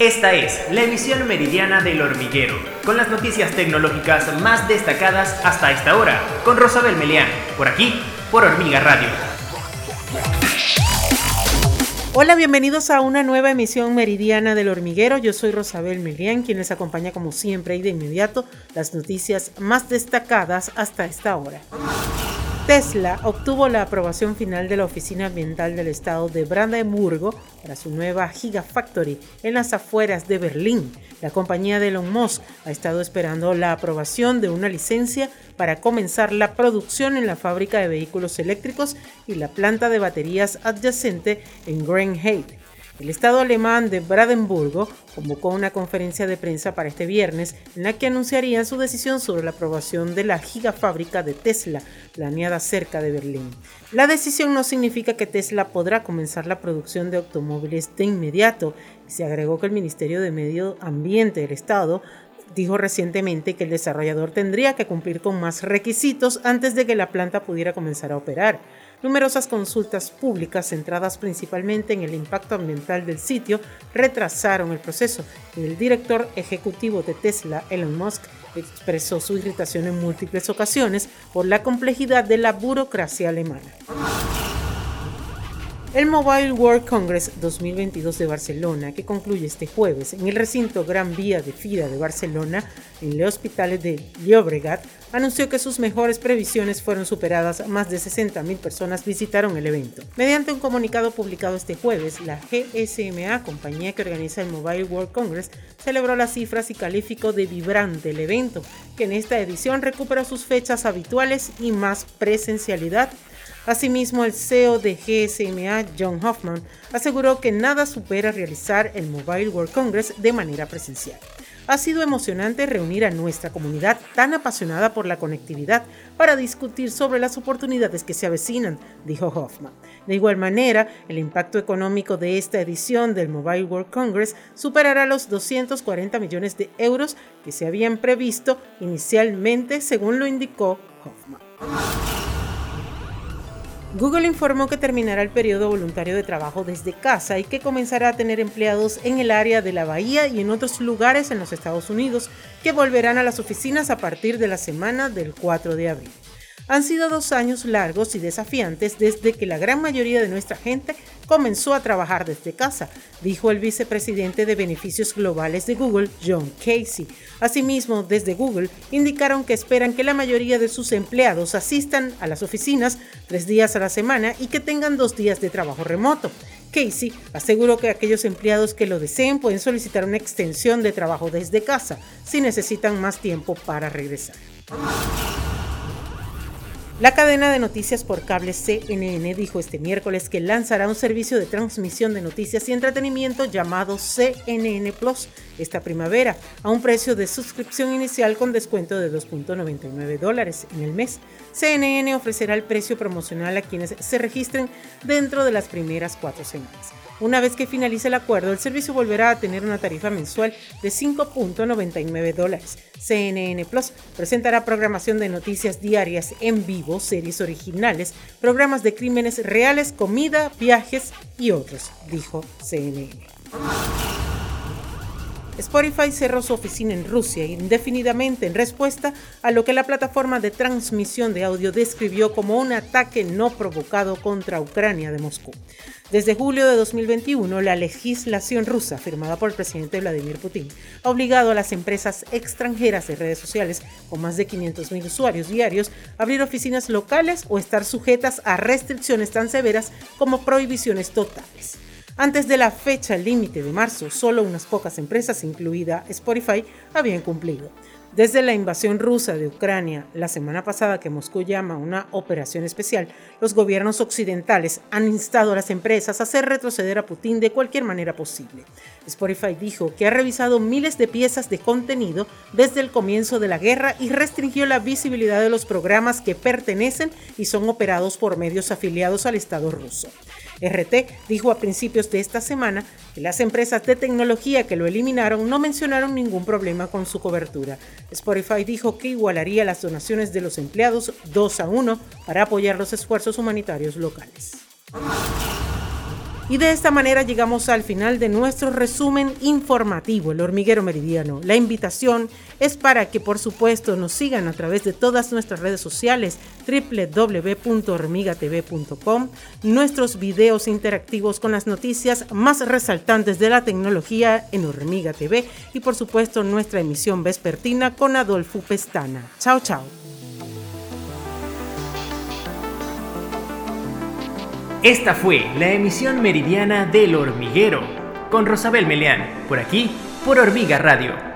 Esta es la emisión meridiana del hormiguero, con las noticias tecnológicas más destacadas hasta esta hora, con Rosabel Melián, por aquí, por Hormiga Radio. Hola, bienvenidos a una nueva emisión meridiana del hormiguero. Yo soy Rosabel Melián, quien les acompaña como siempre y de inmediato las noticias más destacadas hasta esta hora. Tesla obtuvo la aprobación final de la Oficina Ambiental del Estado de Brandenburgo para su nueva Gigafactory en las afueras de Berlín. La compañía de Elon Musk ha estado esperando la aprobación de una licencia para comenzar la producción en la fábrica de vehículos eléctricos y la planta de baterías adyacente en Greenheide. El Estado alemán de Brandenburgo convocó una conferencia de prensa para este viernes en la que anunciarían su decisión sobre la aprobación de la gigafábrica de Tesla planeada cerca de Berlín. La decisión no significa que Tesla podrá comenzar la producción de automóviles de inmediato. Se agregó que el Ministerio de Medio Ambiente del Estado dijo recientemente que el desarrollador tendría que cumplir con más requisitos antes de que la planta pudiera comenzar a operar. Numerosas consultas públicas centradas principalmente en el impacto ambiental del sitio retrasaron el proceso el director ejecutivo de Tesla, Elon Musk, expresó su irritación en múltiples ocasiones por la complejidad de la burocracia alemana. El Mobile World Congress 2022 de Barcelona, que concluye este jueves en el recinto Gran Vía de Fira de Barcelona, en el Hospital de Llobregat, anunció que sus mejores previsiones fueron superadas. Más de 60.000 personas visitaron el evento. Mediante un comunicado publicado este jueves, la GSMA, compañía que organiza el Mobile World Congress, celebró las cifras y calificó de vibrante el evento, que en esta edición recupera sus fechas habituales y más presencialidad Asimismo, el CEO de GSMA, John Hoffman, aseguró que nada supera realizar el Mobile World Congress de manera presencial. Ha sido emocionante reunir a nuestra comunidad tan apasionada por la conectividad para discutir sobre las oportunidades que se avecinan, dijo Hoffman. De igual manera, el impacto económico de esta edición del Mobile World Congress superará los 240 millones de euros que se habían previsto inicialmente, según lo indicó Hoffman. Google informó que terminará el periodo voluntario de trabajo desde casa y que comenzará a tener empleados en el área de la Bahía y en otros lugares en los Estados Unidos que volverán a las oficinas a partir de la semana del 4 de abril. Han sido dos años largos y desafiantes desde que la gran mayoría de nuestra gente comenzó a trabajar desde casa, dijo el vicepresidente de beneficios globales de Google, John Casey. Asimismo, desde Google indicaron que esperan que la mayoría de sus empleados asistan a las oficinas tres días a la semana y que tengan dos días de trabajo remoto. Casey aseguró que aquellos empleados que lo deseen pueden solicitar una extensión de trabajo desde casa si necesitan más tiempo para regresar. La cadena de noticias por cable CNN dijo este miércoles que lanzará un servicio de transmisión de noticias y entretenimiento llamado CNN Plus esta primavera a un precio de suscripción inicial con descuento de 2.99 dólares en el mes. CNN ofrecerá el precio promocional a quienes se registren dentro de las primeras cuatro semanas. Una vez que finalice el acuerdo, el servicio volverá a tener una tarifa mensual de 5.99 dólares. CNN Plus presentará programación de noticias diarias en vivo, series originales, programas de crímenes reales, comida, viajes y otros, dijo CNN. Spotify cerró su oficina en Rusia indefinidamente en respuesta a lo que la plataforma de transmisión de audio describió como un ataque no provocado contra Ucrania de Moscú. Desde julio de 2021, la legislación rusa, firmada por el presidente Vladimir Putin, ha obligado a las empresas extranjeras de redes sociales con más de 500.000 usuarios diarios a abrir oficinas locales o estar sujetas a restricciones tan severas como prohibiciones totales. Antes de la fecha límite de marzo, solo unas pocas empresas, incluida Spotify, habían cumplido. Desde la invasión rusa de Ucrania la semana pasada que Moscú llama una operación especial, los gobiernos occidentales han instado a las empresas a hacer retroceder a Putin de cualquier manera posible. Spotify dijo que ha revisado miles de piezas de contenido desde el comienzo de la guerra y restringió la visibilidad de los programas que pertenecen y son operados por medios afiliados al Estado ruso. RT dijo a principios de esta semana que las empresas de tecnología que lo eliminaron no mencionaron ningún problema con su cobertura. Spotify dijo que igualaría las donaciones de los empleados 2 a 1 para apoyar los esfuerzos humanitarios locales. Y de esta manera llegamos al final de nuestro resumen informativo, el hormiguero meridiano. La invitación es para que por supuesto nos sigan a través de todas nuestras redes sociales www.hormigatv.com, nuestros videos interactivos con las noticias más resaltantes de la tecnología en Hormiga TV y por supuesto nuestra emisión vespertina con Adolfo Pestana. Chao, chao. Esta fue la emisión meridiana del hormiguero con Rosabel Meleán, por aquí, por Hormiga Radio